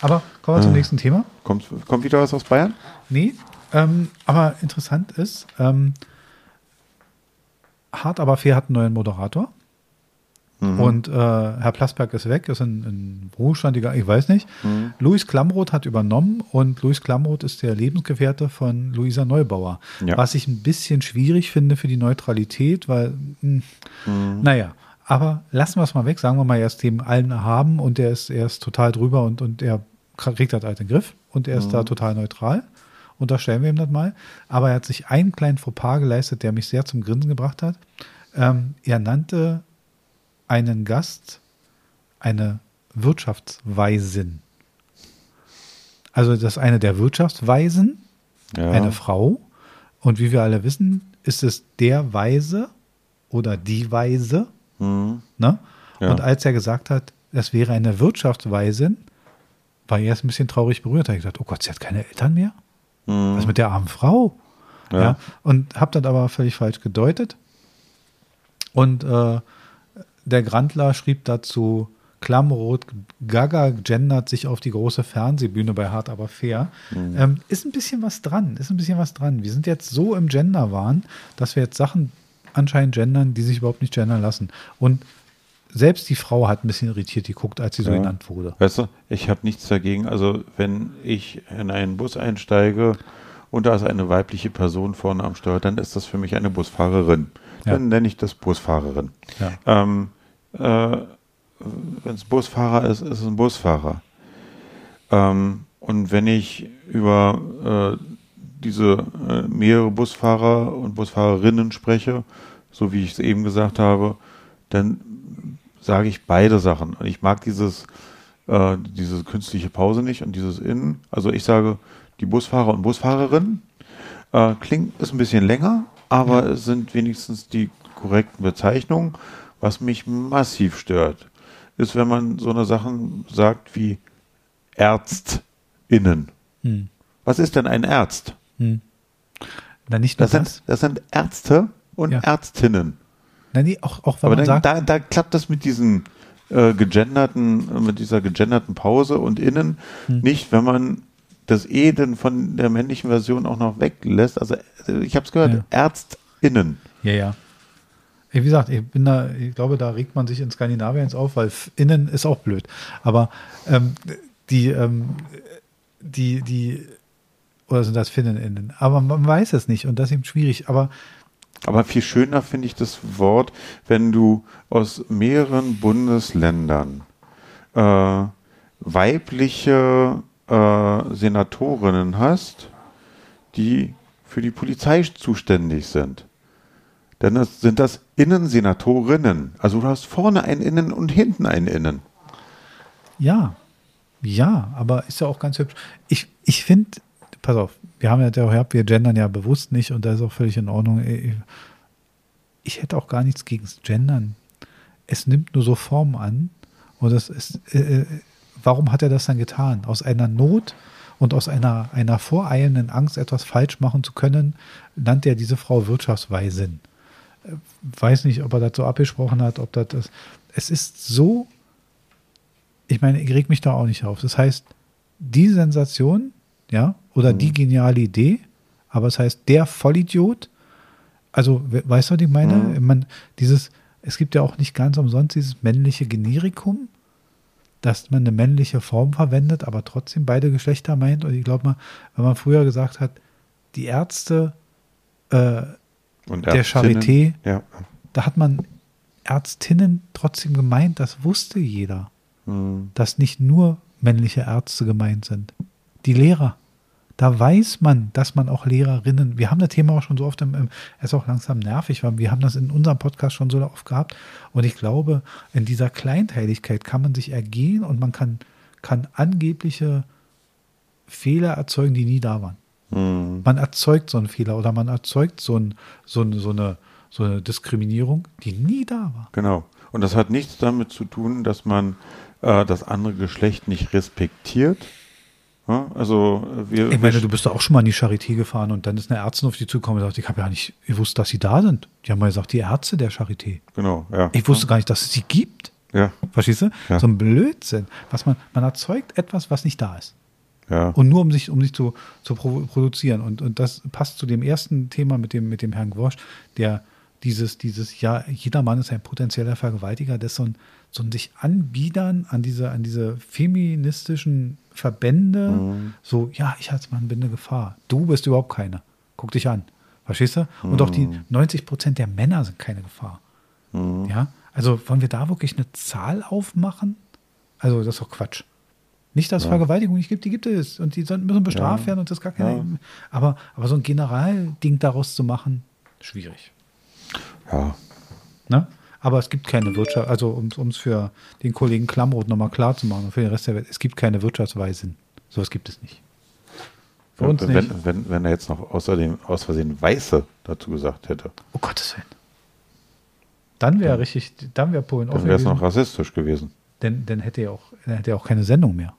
S1: Aber kommen wir zum
S2: Ah.
S1: nächsten Thema.
S2: Kommt, kommt wieder was aus Bayern?
S1: Nee, ähm, aber interessant ist, ähm, Hart aber fair hat einen neuen Moderator.
S2: Mhm.
S1: Und äh, Herr Plasberg ist weg, ist in, in Ruhestand, ich weiß nicht.
S2: Mhm.
S1: Luis Klamroth hat übernommen und Luis Klamroth ist der Lebensgefährte von Luisa Neubauer.
S2: Ja.
S1: Was ich ein bisschen schwierig finde für die Neutralität, weil, mh, naja, aber lassen wir es mal weg, sagen wir mal, er ist dem allen haben und er ist, er ist total drüber und, und er kriegt das halt in den Griff und er ist da total neutral. Unterstellen wir ihm das mal. Aber er hat sich einen kleinen Fauxpas geleistet, der mich sehr zum Grinsen gebracht hat. Ähm, er nannte einen Gast eine Wirtschaftsweisin. Also das ist eine der Wirtschaftsweisen,
S2: Ja.
S1: eine Frau. Und wie wir alle wissen, ist es der Weise oder die Weise.
S2: Mhm.
S1: Ne?
S2: Ja.
S1: Und als er gesagt hat, es wäre eine Wirtschaftsweisin, war er erst ein bisschen traurig berührt. Da habe ich gesagt, oh Gott, sie hat keine Eltern mehr?
S2: Mhm.
S1: Was mit der armen Frau? Ja.
S2: Ja.
S1: Und habe das aber völlig falsch gedeutet. Und äh, der Grandler schrieb dazu, Klammrot, Gaga gendert sich auf die große Fernsehbühne bei Hart aber fair. Ähm, ist ein bisschen was dran, ist ein bisschen was dran. Wir sind jetzt so im Gender-Wahn, dass wir jetzt Sachen anscheinend gendern, die sich überhaupt nicht gendern lassen. Und selbst die Frau hat ein bisschen irritiert geguckt, als sie so
S2: Ja.
S1: genannt wurde.
S2: Weißt du, ich habe nichts dagegen. Also, wenn ich in einen Bus einsteige und da ist eine weibliche Person vorne am Steuer, dann ist das für mich eine Busfahrerin.
S1: Ja.
S2: Dann nenne ich das Busfahrerin.
S1: Ja.
S2: Ähm, äh, wenn es Busfahrer ist, ist es ein Busfahrer. Ähm, und wenn ich über äh, diese äh, mehrere Busfahrer und Busfahrerinnen spreche, so wie ich es eben gesagt habe, dann sage ich beide Sachen. Und ich mag dieses, äh, diese künstliche Pause nicht und dieses Innen. Also ich sage, die Busfahrer und Busfahrerinnen äh, klingt ist ein bisschen länger, aber es sind wenigstens die korrekten Bezeichnungen. Was mich massiv stört, ist, wenn man so eine Sachen sagt wie ÄrztInnen.
S1: Hm.
S2: Was ist denn ein Arzt?
S1: Hm. Na, nicht
S2: Das
S1: das.
S2: sind, das sind Ärzte und
S1: Ja.
S2: Ärztinnen.
S1: Na, nee, auch, auch wenn
S2: Aber
S1: man
S2: dann,
S1: sagt,
S2: da, da klappt das mit diesen äh, gegenderten, mit dieser gegenderten Pause und innen
S1: Hm.
S2: nicht, wenn man das E dann von der männlichen Version auch noch weglässt. Also ich habe es gehört,
S1: Ja.
S2: ÄrztInnen.
S1: Ja, ja. Wie gesagt, ich bin da, ich glaube, da regt man sich in Skandinavien auf, weil innen ist auch blöd. Aber ähm, die, ähm, die, die, oder sind das Finnen innen? Aber man weiß es nicht und das ist eben schwierig. Aber
S2: Aber viel schöner finde ich das Wort, wenn du aus mehreren Bundesländern äh, weibliche äh, Senatorinnen hast, die für die Polizei zuständig sind. Dann ist, sind das Innensenatorinnen. Also du hast vorne ein Innen und hinten ein Innen.
S1: ja, ja, aber ist ja auch ganz hübsch. Ich, ich finde, pass auf, wir haben ja gehabt, wir gendern ja bewusst nicht und das ist auch völlig in Ordnung. Ich, hätte auch gar nichts gegen das Gendern. Es nimmt nur so Form an und das ist, äh, äh, warum hat er das dann getan? Aus einer Not und aus einer, einer voreilenden Angst, etwas falsch machen zu können, nannte er diese Frau Wirtschaftsweisin. Äh, Weiß nicht, ob er das so abgesprochen hat, ob das ist. Es ist so, ich meine, ich reg mich da auch nicht auf. Das heißt, die Sensation, ja, oder die geniale Idee, aber es heißt der Vollidiot, also we- weißt du, was ich meine?
S2: Mhm.
S1: Man, dieses, es gibt ja auch nicht ganz umsonst dieses männliche Generikum, dass man eine männliche Form verwendet, aber trotzdem beide Geschlechter meint. Und ich glaube mal, wenn man früher gesagt hat, die Ärzte, äh,
S2: Und
S1: Der Charité.
S2: Ja.
S1: da hat man Ärztinnen trotzdem gemeint, das wusste jeder,
S2: Hm.
S1: dass nicht nur männliche Ärzte gemeint sind. Die Lehrer. Da weiß man, dass man auch Lehrerinnen, wir haben das Thema auch schon so oft, im, es ist auch langsam nervig, weil wir haben das in unserem Podcast schon so oft gehabt. Und ich glaube, in dieser Kleinteiligkeit kann man sich ergehen und man kann kann angebliche Fehler erzeugen, die nie da waren.
S2: Mhm.
S1: Man erzeugt so einen Fehler oder man erzeugt so, ein, so, ein, so, eine, so eine Diskriminierung, die nie da war.
S2: Genau. Und das hat nichts damit zu tun, dass man äh, das andere Geschlecht nicht respektiert. Ja, also äh, wir,
S1: Ich meine, du bist doch auch schon mal in die Charité gefahren und dann ist eine Ärztin auf die zugekommen und sagt, ich habe ja nicht gewusst, dass sie da sind. Die haben mal gesagt, die Ärzte der Charité.
S2: genau, ja.
S1: Ich wusste gar nicht, dass es sie gibt.
S2: ja,
S1: Verstehst du?
S2: Ja.
S1: So ein Blödsinn. Was man, man erzeugt etwas, was nicht da ist.
S2: ja.
S1: Und nur um sich, um sich zu, zu produzieren. Und, und das passt zu dem ersten Thema mit dem, mit dem Herrn Gworsch, der dieses, dieses, ja, jeder Mann ist ein potenzieller Vergewaltiger, das so ein, so ein sich anbiedern an diese, an diese feministischen Verbände,
S2: Mhm.
S1: so, ja, ich als Mann bin eine Gefahr. Du bist überhaupt keine. Guck dich an. Verstehst du? Und auch die
S2: Mhm.
S1: 90 Prozent der Männer sind keine Gefahr. Ja, also wollen wir da wirklich eine Zahl aufmachen? Also das ist doch Quatsch. Nicht, dass es Vergewaltigung nicht gibt, die gibt es und die müssen bestraft
S2: Ja.
S1: werden und das ist gar keine.
S2: Ja.
S1: Aber, aber so ein Generalding daraus zu machen, schwierig.
S2: ja.
S1: Ne? Aber es gibt keine Wirtschaft, also um es für den Kollegen Klamroth nochmal klar zu machen und für den Rest der Welt, es gibt keine Wirtschaftsweisen. Sowas gibt es nicht. Für uns
S2: wenn,
S1: nicht.
S2: Wenn, wenn er jetzt noch außerdem aus Versehen Weiße dazu gesagt hätte,
S1: Oh Gottes Willen. Dann wäre richtig, dann wäre Polen
S2: dann
S1: offen
S2: wäre es noch rassistisch gewesen.
S1: Denn dann hätte er auch, dann hätte er auch keine Sendung mehr.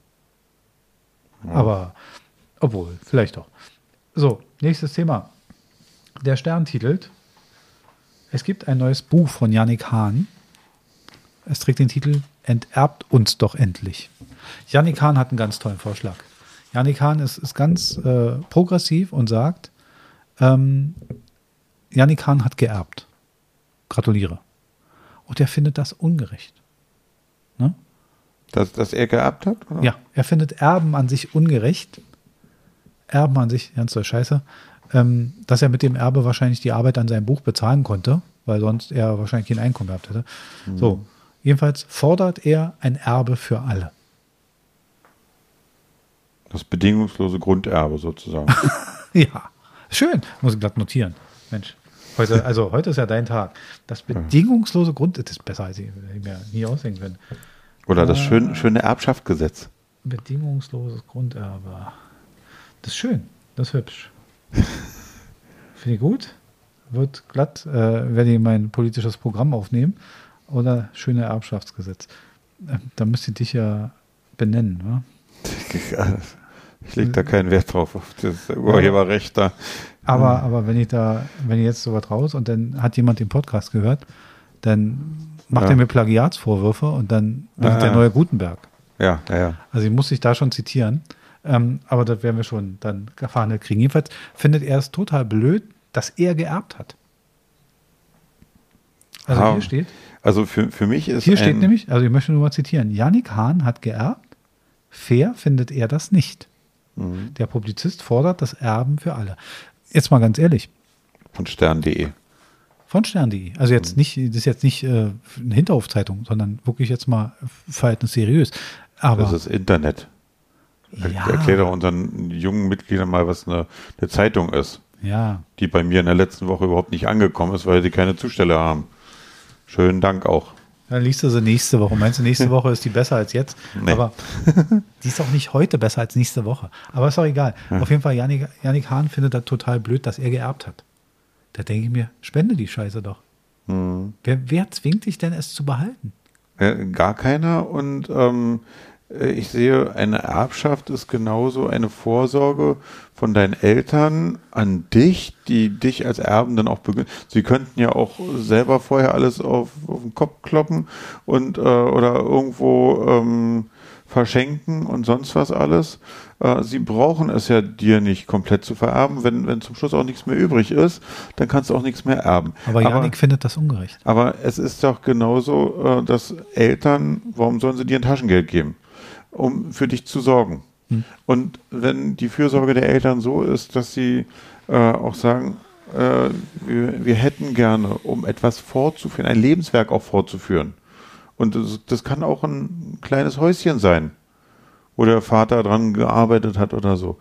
S1: Aber, obwohl, vielleicht doch. So, nächstes Thema. Der Stern titelt, es gibt ein neues Buch von Yannick Hahn. Es trägt den Titel Enterbt uns doch endlich. Yannick Hahn hat einen ganz tollen Vorschlag. Yannick Hahn ist, ist ganz äh, progressiv und sagt, ähm, Yannick Hahn hat geerbt. Gratuliere. Und er findet das ungerecht. Ne?
S2: Dass, dass er geerbt hat? Oder?
S1: Ja, er findet Erben an sich ungerecht. Erben an sich, ganz doll scheiße. Ähm, dass er mit dem Erbe wahrscheinlich die Arbeit an seinem Buch bezahlen konnte, weil sonst er wahrscheinlich kein Einkommen gehabt hätte. So, jedenfalls fordert er ein Erbe für alle.
S2: Das bedingungslose Grunderbe sozusagen.
S1: ja, schön. Muss ich glatt notieren. Mensch. Heute, also heute ist ja dein Tag. Das bedingungslose Grund, das ist besser, als ich, ich mir nie ausdenken können.
S2: Oder das
S1: Ah.
S2: schön, schöne Erbschaftsgesetz.
S1: Bedingungsloses Grunderbe. Das ist schön. Das ist hübsch. Finde ich gut. Wird glatt, äh, werde ich mein politisches Programm aufnehmen. Oder schöne Erbschaftsgesetz. Äh, da müsst ihr dich ja benennen. Ne?
S2: Ich lege da keinen Wert drauf, auf das Urheberrecht da.
S1: Aber, aber wenn ich da, wenn ich jetzt sowas raus und dann hat jemand den Podcast gehört, dann macht
S2: Ja.
S1: er mir Plagiatsvorwürfe und dann bin ich der
S2: Ah.
S1: neue Gutenberg.
S2: Ja, ja, ja.
S1: Also ich muss dich da schon zitieren. Ähm, aber das werden wir schon dann erfahren kriegen. Jedenfalls findet er es total blöd, dass er geerbt hat. Also
S2: Ah,
S1: hier steht,
S2: Also für, für mich ist
S1: hier steht nämlich, also ich möchte nur mal zitieren, Yannick Hahn hat geerbt, fair findet er das nicht.
S2: Mhm.
S1: Der Publizist fordert das Erben für alle. Jetzt mal ganz ehrlich,
S2: von stern.de.
S1: von stern.de. Also
S2: Mhm.
S1: jetzt nicht, das ist jetzt nicht äh, eine Hinterhofzeitung, sondern wirklich jetzt mal verhältnis seriös. Aber
S2: Das ist Internet.
S1: Ja.
S2: Erklär doch unseren jungen Mitgliedern mal, was eine, eine Zeitung ist,
S1: ja,
S2: die bei mir in der letzten Woche überhaupt nicht angekommen ist, weil sie keine Zusteller haben. Schönen Dank auch.
S1: Dann liest du sie nächste Woche. Meinst du, nächste Woche ist die besser als jetzt?
S2: Nee.
S1: Aber die ist auch nicht heute besser als nächste Woche. Aber ist auch egal. Auf jeden Fall, Janik, Janik Hahn findet das total blöd, dass er geerbt hat. Da denke ich mir, spende die Scheiße doch.
S2: Mhm.
S1: Wer, wer zwingt dich denn, es zu behalten?
S2: Gar keiner und ähm, äh, ich sehe, eine Erbschaft ist genauso eine Vorsorge von deinen Eltern an dich, die dich als Erben dann auch beginnen. Sie könnten ja auch selber vorher alles auf, auf den Kopf kloppen und äh, oder irgendwo ähm, verschenken und sonst was alles. Äh, sie brauchen es ja dir nicht komplett zu vererben. Wenn, wenn zum Schluss auch nichts mehr übrig ist, dann kannst du auch nichts mehr erben.
S1: Aber Janik findet das ungerecht.
S2: Aber es ist doch genauso, äh, dass Eltern, warum sollen sie dir ein Taschengeld geben? Um für dich zu sorgen.
S1: Hm.
S2: Und wenn die Fürsorge der Eltern so ist, dass sie äh, auch sagen, äh, wir, wir hätten gerne, um etwas fortzuführen, ein Lebenswerk auch fortzuführen. Und das, das kann auch ein kleines Häuschen sein, wo der Vater dran gearbeitet hat oder so.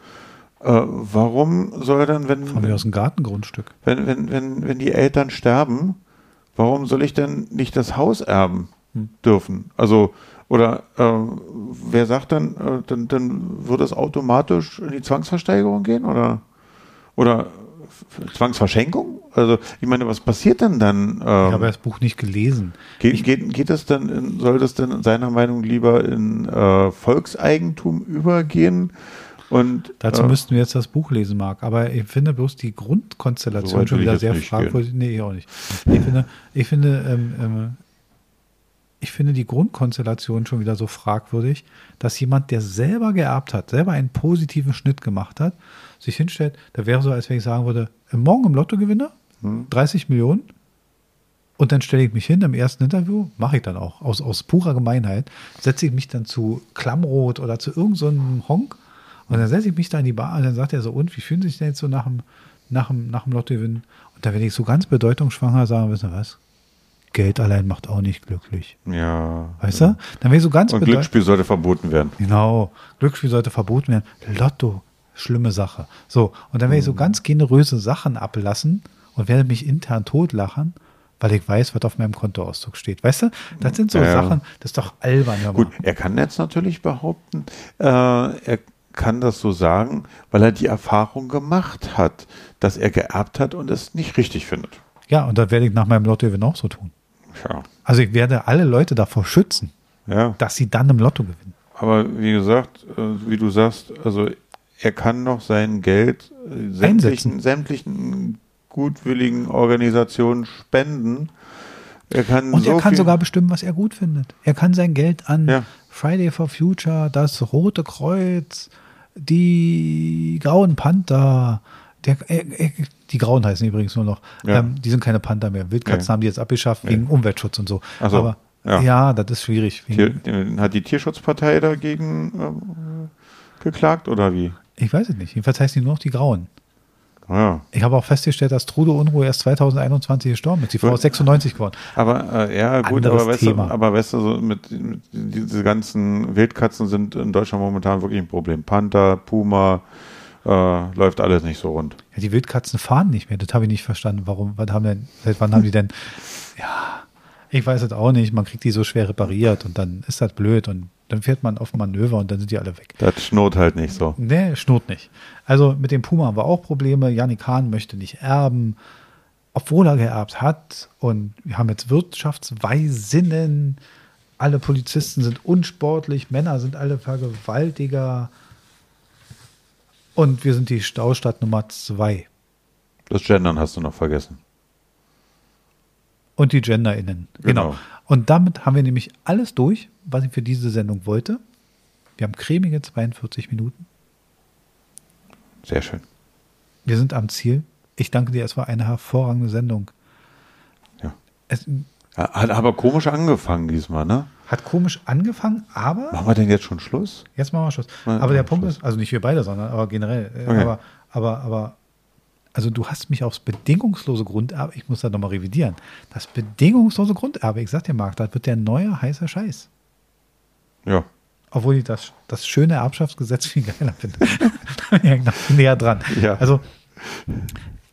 S2: Äh, warum soll dann, wenn,
S1: Haben wir aus dem Gartengrundstück.
S2: wenn, wenn, wenn, wenn die Eltern sterben, warum soll ich denn nicht das Haus erben
S1: Hm.
S2: dürfen? Also Oder äh, wer sagt dann, äh, dann, dann wird es automatisch in die Zwangsversteigerung gehen? Oder, oder Zwangsverschenkung? Also ich meine, was passiert denn dann? Ähm, ich
S1: habe das Buch nicht gelesen.
S2: Geht, geht, geht das dann, in, soll das denn seiner Meinung lieber in äh, Volkseigentum übergehen? Und,
S1: Dazu äh, müssten wir jetzt das Buch lesen, Marc. Aber ich finde bloß die Grundkonstellation so schon wieder sehr fragwürdig. Nee, ich auch nicht. Ich finde, ich finde, ähm, ähm, ich finde die Grundkonstellation schon wieder so fragwürdig, dass jemand, der selber geerbt hat, selber einen positiven Schnitt gemacht hat, sich hinstellt, da wäre so, als wenn ich sagen würde, morgen im Lotto gewinne, hm. 30 Millionen, und dann stelle ich mich hin im ersten Interview, mache ich dann auch, aus, aus purer Gemeinheit, setze ich mich dann zu Klammrot oder zu irgendeinem so Honk und dann setze ich mich da in die Bar und dann sagt er so, und wie fühlen Sie sich denn jetzt so nach dem, nach dem, nach dem Lottogewinn? Und da werde ich so ganz bedeutungsschwanger sagen, wissen Sie was? Geld allein macht auch nicht glücklich.
S2: Ja.
S1: Weißt du? Dann wäre so ganz
S2: Und Glücksspiel sollte verboten werden.
S1: Genau. Glücksspiel sollte verboten werden. Lotto, schlimme Sache. So. Und dann werde ich so mhm. ganz generöse Sachen ablassen und werde mich intern totlachen, weil ich weiß, was auf meinem Kontoauszug steht. Weißt du? Das sind so ja. Sachen, das ist doch albern.
S2: Gut, er kann jetzt natürlich behaupten, äh, er kann das so sagen, weil er die Erfahrung gemacht hat, dass er geerbt hat und es nicht richtig findet.
S1: Ja, und das werde ich nach meinem Lottogewinn auch so tun. Ja. Also ich werde alle Leute davor schützen, ja. dass sie dann im Lotto gewinnen.
S2: Aber wie gesagt, äh, wie du sagst, also er kann noch sein Geld äh, sämtlichen, sämtlichen gutwilligen Organisationen spenden.
S1: Er kann und so er kann sogar bestimmen, was er gut findet. Er kann sein Geld an ja. Friday for Future, das Rote Kreuz, die Grauen Panther, der, äh, äh, die Grauen heißen übrigens nur noch. Ja. Ähm, die sind keine Panther mehr. Wildkatzen ja. haben die jetzt abgeschafft wegen Umweltschutz und so.
S2: so.
S1: Aber ja. ja. das ist schwierig.
S2: Tier, hat die Tierschutzpartei dagegen äh, geklagt oder wie?
S1: Ich weiß es nicht. Jedenfalls heißen die nur noch die Grauen.
S2: Ja.
S1: Ich habe auch festgestellt, dass Trude Unruhe erst 2021 gestorben ist. Die Frau ist 96 geworden.
S2: Aber äh, ja, gut, aber weißt, du, aber weißt du, so mit, mit diese ganzen Wildkatzen sind in Deutschland momentan wirklich ein Problem. Panther, Puma, äh, läuft alles nicht so rund.
S1: Ja, die Wildkatzen fahren nicht mehr. Das habe ich nicht verstanden. Warum? Was haben denn, seit wann haben die denn? Ja, ich weiß es auch nicht. Man kriegt die so schwer repariert und dann ist das blöd und dann fährt man auf Manöver und dann sind die alle weg.
S2: Das schnurrt halt nicht so.
S1: Nee, schnurrt nicht. Also mit dem Puma haben wir auch Probleme. Janik Hahn möchte nicht erben, obwohl er geerbt hat. Und wir haben jetzt Wirtschaftsweisinnen. Alle Polizisten sind unsportlich, Männer sind alle Vergewaltiger. Und wir sind die Staustadt Nummer zwei.
S2: Das Gendern hast du noch vergessen.
S1: Und die GenderInnen. Genau. genau. Und damit haben wir nämlich alles durch, was ich für diese Sendung wollte. Wir haben cremige 42 Minuten.
S2: Sehr schön.
S1: Wir sind am Ziel. Ich danke dir, es war eine hervorragende Sendung.
S2: Ja. Es, hat aber komisch angefangen diesmal, ne?
S1: Hat komisch angefangen, aber.
S2: Machen wir denn jetzt schon Schluss?
S1: Jetzt machen wir Schluss. Mal, aber der Punkt Schluss. ist, also nicht wir beide, sondern aber generell. Äh, okay. Aber, aber, aber, also du hast mich aufs bedingungslose Grunderbe, ich muss da nochmal revidieren. Das bedingungslose Grunderbe, ich sag dir, Marc, das wird der neue heiße Scheiß.
S2: Ja.
S1: Obwohl ich das, das schöne Erbschaftsgesetz viel geiler finde. bin ich näher dran.
S2: Ja.
S1: Also,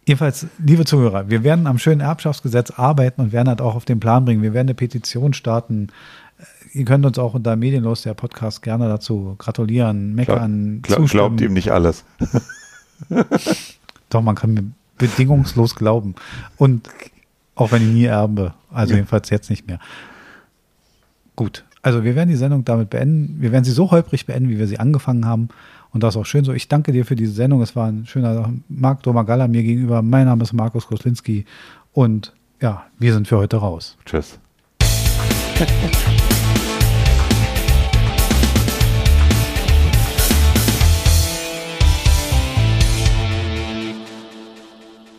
S1: Jedenfalls, liebe Zuhörer, wir werden am schönen Erbschaftsgesetz arbeiten und werden das auch auf den Plan bringen. Wir werden eine Petition starten. Ihr könnt uns auch unter Medienlos, der Podcast, gerne dazu gratulieren, meckern,
S2: Glaub, glaub, Glaubt ihm nicht alles.
S1: Doch, man kann mir bedingungslos glauben. Und auch wenn ich nie erbe, also jedenfalls jetzt nicht mehr. Gut, also wir werden die Sendung damit beenden. Wir werden sie so holprig beenden, wie wir sie angefangen haben. Und das ist auch schön so. Ich danke dir für diese Sendung. Es war ein schöner Marc Domagalla mir gegenüber. Mein Name ist Markus Koslinski. Und ja, wir sind für heute raus.
S2: Tschüss.